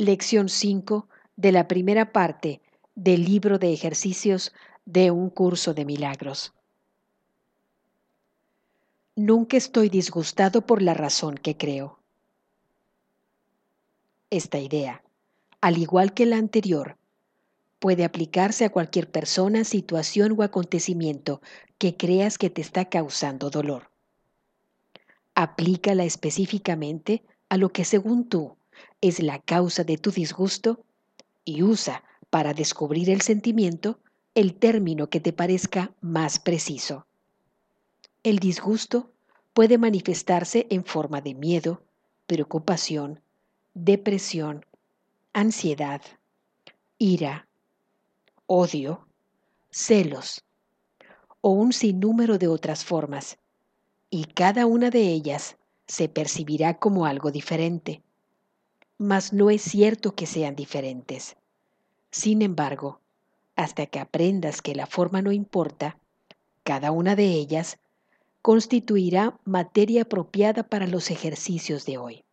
Lección 5 de la primera parte del libro de ejercicios de un curso de milagros. Nunca estoy disgustado por la razón que creo. Esta idea, al igual que la anterior, puede aplicarse a cualquier persona, situación o acontecimiento que creas que te está causando dolor. Aplícala específicamente a lo que según tú es la causa de tu disgusto y usa para descubrir el sentimiento el término que te parezca más preciso. El disgusto puede manifestarse en forma de miedo, preocupación, depresión, ansiedad, ira, odio, celos o un sinnúmero de otras formas, y cada una de ellas se percibirá como algo diferente mas no es cierto que sean diferentes. Sin embargo, hasta que aprendas que la forma no importa, cada una de ellas constituirá materia apropiada para los ejercicios de hoy.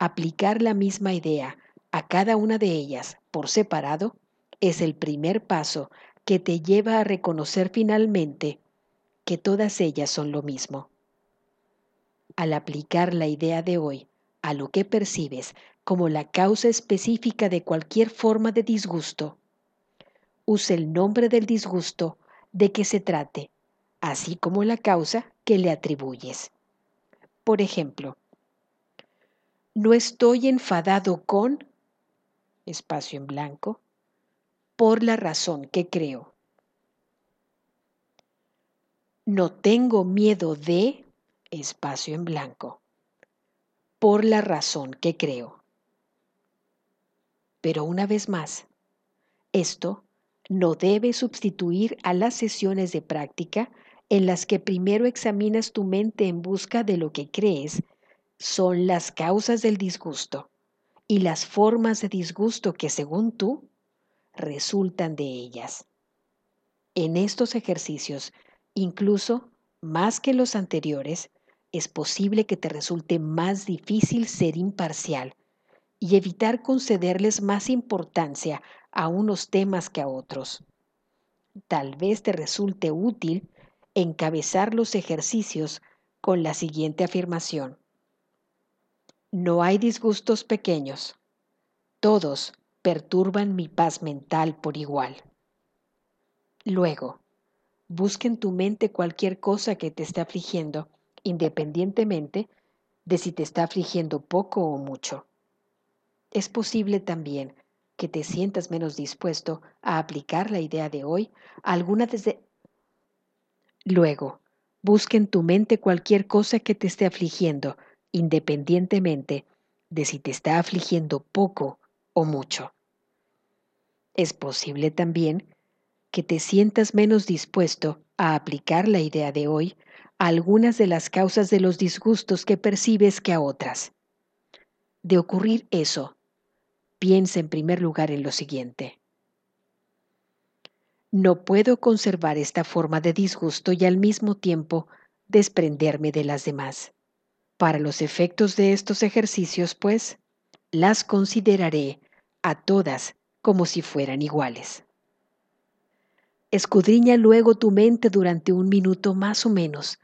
Aplicar la misma idea a cada una de ellas por separado es el primer paso que te lleva a reconocer finalmente que todas ellas son lo mismo. Al aplicar la idea de hoy a lo que percibes como la causa específica de cualquier forma de disgusto. Usa el nombre del disgusto de que se trate, así como la causa que le atribuyes. Por ejemplo, no estoy enfadado con, espacio en blanco, por la razón que creo. No tengo miedo de, espacio en blanco por la razón que creo. Pero una vez más, esto no debe sustituir a las sesiones de práctica en las que primero examinas tu mente en busca de lo que crees son las causas del disgusto y las formas de disgusto que según tú resultan de ellas. En estos ejercicios, incluso más que los anteriores, es posible que te resulte más difícil ser imparcial y evitar concederles más importancia a unos temas que a otros. Tal vez te resulte útil encabezar los ejercicios con la siguiente afirmación. No hay disgustos pequeños. Todos perturban mi paz mental por igual. Luego, busca en tu mente cualquier cosa que te esté afligiendo independientemente de si te está afligiendo poco o mucho. Es posible también que te sientas menos dispuesto a aplicar la idea de hoy a alguna desde... Luego, busca en tu mente cualquier cosa que te esté afligiendo, independientemente de si te está afligiendo poco o mucho. Es posible también que te sientas menos dispuesto a aplicar la idea de hoy algunas de las causas de los disgustos que percibes que a otras. De ocurrir eso, piensa en primer lugar en lo siguiente. No puedo conservar esta forma de disgusto y al mismo tiempo desprenderme de las demás. Para los efectos de estos ejercicios, pues, las consideraré a todas como si fueran iguales. Escudriña luego tu mente durante un minuto más o menos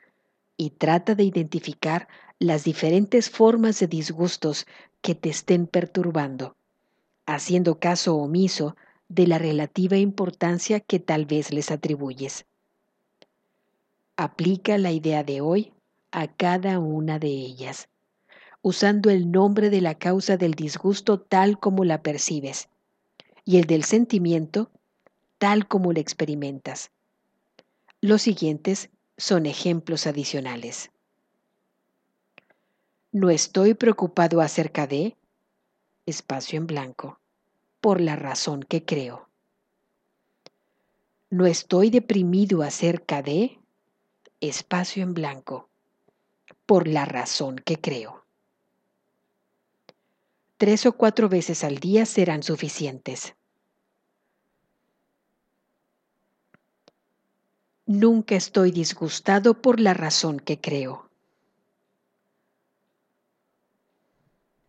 y trata de identificar las diferentes formas de disgustos que te estén perturbando, haciendo caso omiso de la relativa importancia que tal vez les atribuyes. Aplica la idea de hoy a cada una de ellas, usando el nombre de la causa del disgusto tal como la percibes y el del sentimiento tal como la experimentas. Los siguientes son ejemplos adicionales. No estoy preocupado acerca de espacio en blanco, por la razón que creo. No estoy deprimido acerca de espacio en blanco, por la razón que creo. Tres o cuatro veces al día serán suficientes. Nunca estoy disgustado por la razón que creo.